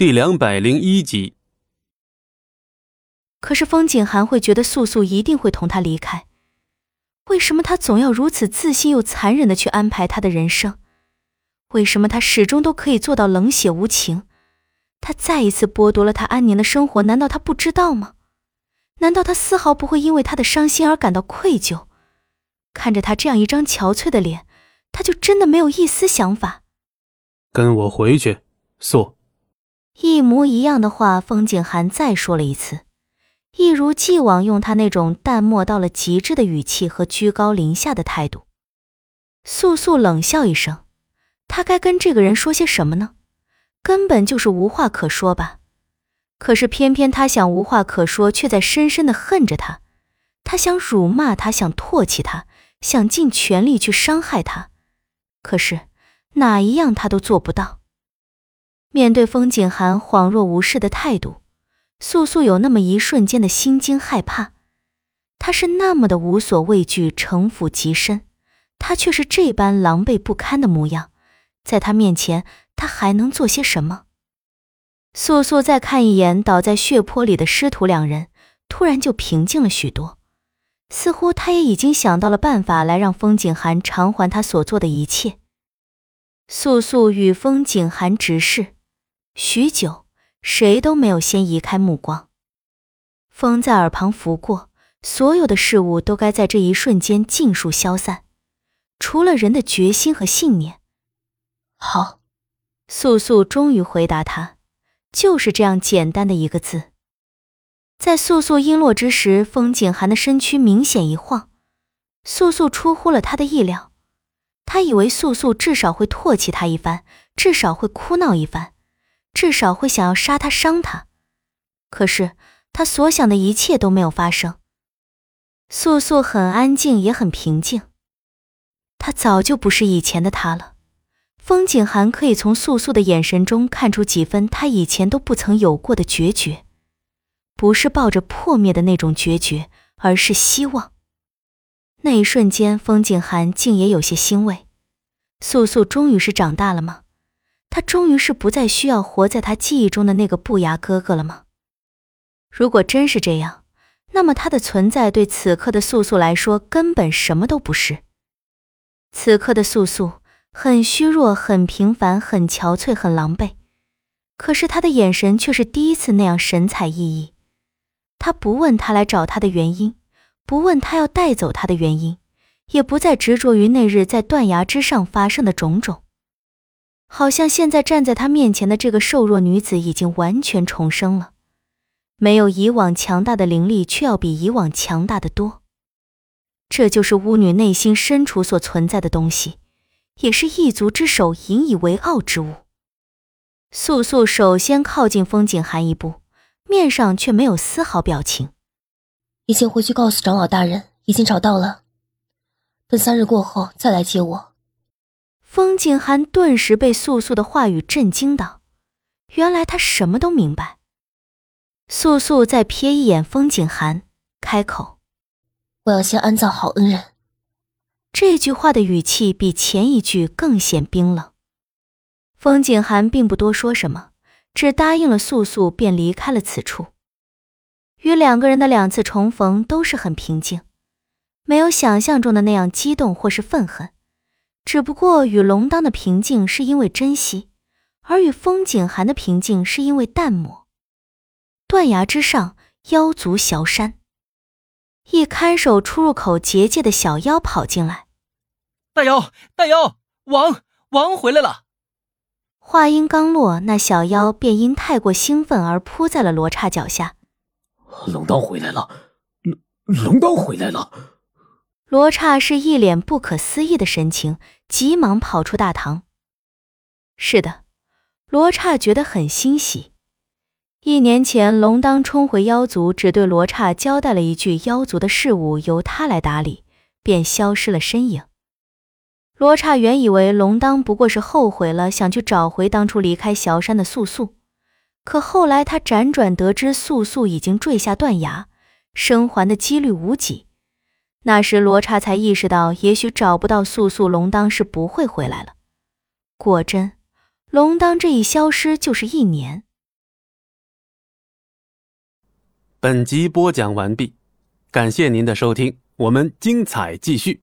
第两百零一集。可是风景寒会觉得素素一定会同他离开，为什么他总要如此自信又残忍的去安排他的人生？为什么他始终都可以做到冷血无情？他再一次剥夺了他安宁的生活，难道他不知道吗？难道他丝毫不会因为他的伤心而感到愧疚？看着他这样一张憔悴的脸，他就真的没有一丝想法？跟我回去，素。一模一样的话，风景寒再说了一次，一如既往用他那种淡漠到了极致的语气和居高临下的态度。素素冷笑一声，他该跟这个人说些什么呢？根本就是无话可说吧。可是偏偏他想无话可说，却在深深的恨着他。他想辱骂他，想唾弃他，想尽全力去伤害他，可是哪一样他都做不到。面对风景寒恍若无事的态度，素素有那么一瞬间的心惊害怕。他是那么的无所畏惧，城府极深，他却是这般狼狈不堪的模样。在他面前，他还能做些什么？素素再看一眼倒在血泊里的师徒两人，突然就平静了许多，似乎他也已经想到了办法来让风景寒偿还他所做的一切。素素与风景寒直视。许久，谁都没有先移开目光。风在耳旁拂过，所有的事物都该在这一瞬间尽数消散，除了人的决心和信念。好，素素终于回答他，就是这样简单的一个字。在素素音落之时，风景寒的身躯明显一晃，素素出乎了他的意料。他以为素素至少会唾弃他一番，至少会哭闹一番。至少会想要杀他、伤他，可是他所想的一切都没有发生。素素很安静，也很平静。他早就不是以前的他了。风景寒可以从素素的眼神中看出几分他以前都不曾有过的决绝，不是抱着破灭的那种决绝，而是希望。那一瞬间，风景寒竟也有些欣慰。素素终于是长大了吗？他终于是不再需要活在他记忆中的那个不雅哥哥了吗？如果真是这样，那么他的存在对此刻的素素来说根本什么都不是。此刻的素素很虚弱，很平凡，很憔悴，很狼狈。可是他的眼神却是第一次那样神采奕奕。他不问他来找他的原因，不问他要带走他的原因，也不再执着于那日在断崖之上发生的种种。好像现在站在他面前的这个瘦弱女子已经完全重生了，没有以往强大的灵力，却要比以往强大的多。这就是巫女内心深处所存在的东西，也是异族之首引以为傲之物。素素首先靠近风景寒一步，面上却没有丝毫表情。已经回去告诉长老大人，已经找到了，等三日过后再来接我。风景寒顿时被素素的话语震惊到，原来他什么都明白。素素再瞥一眼风景寒，开口：“我要先安葬好恩人。”这句话的语气比前一句更显冰冷。风景寒并不多说什么，只答应了素素，便离开了此处。与两个人的两次重逢都是很平静，没有想象中的那样激动或是愤恨。只不过与龙当的平静是因为珍惜，而与风景寒的平静是因为淡漠。断崖之上，妖族小山，一看守出入口结界的小妖跑进来：“大妖，大妖，王王回来了！”话音刚落，那小妖便因太过兴奋而扑在了罗刹脚下。龙刀回来了，龙龙当回来了。罗刹是一脸不可思议的神情，急忙跑出大堂。是的，罗刹觉得很欣喜。一年前，龙当冲回妖族，只对罗刹交代了一句：“妖族的事务由他来打理”，便消失了身影。罗刹原以为龙当不过是后悔了，想去找回当初离开小山的素素，可后来他辗转得知素素已经坠下断崖，生还的几率无几。那时罗刹才意识到也许找不到素素龙当是不会回来了。果真龙当这一消失就是一年本集播讲完毕感谢您的收听我们精彩继续。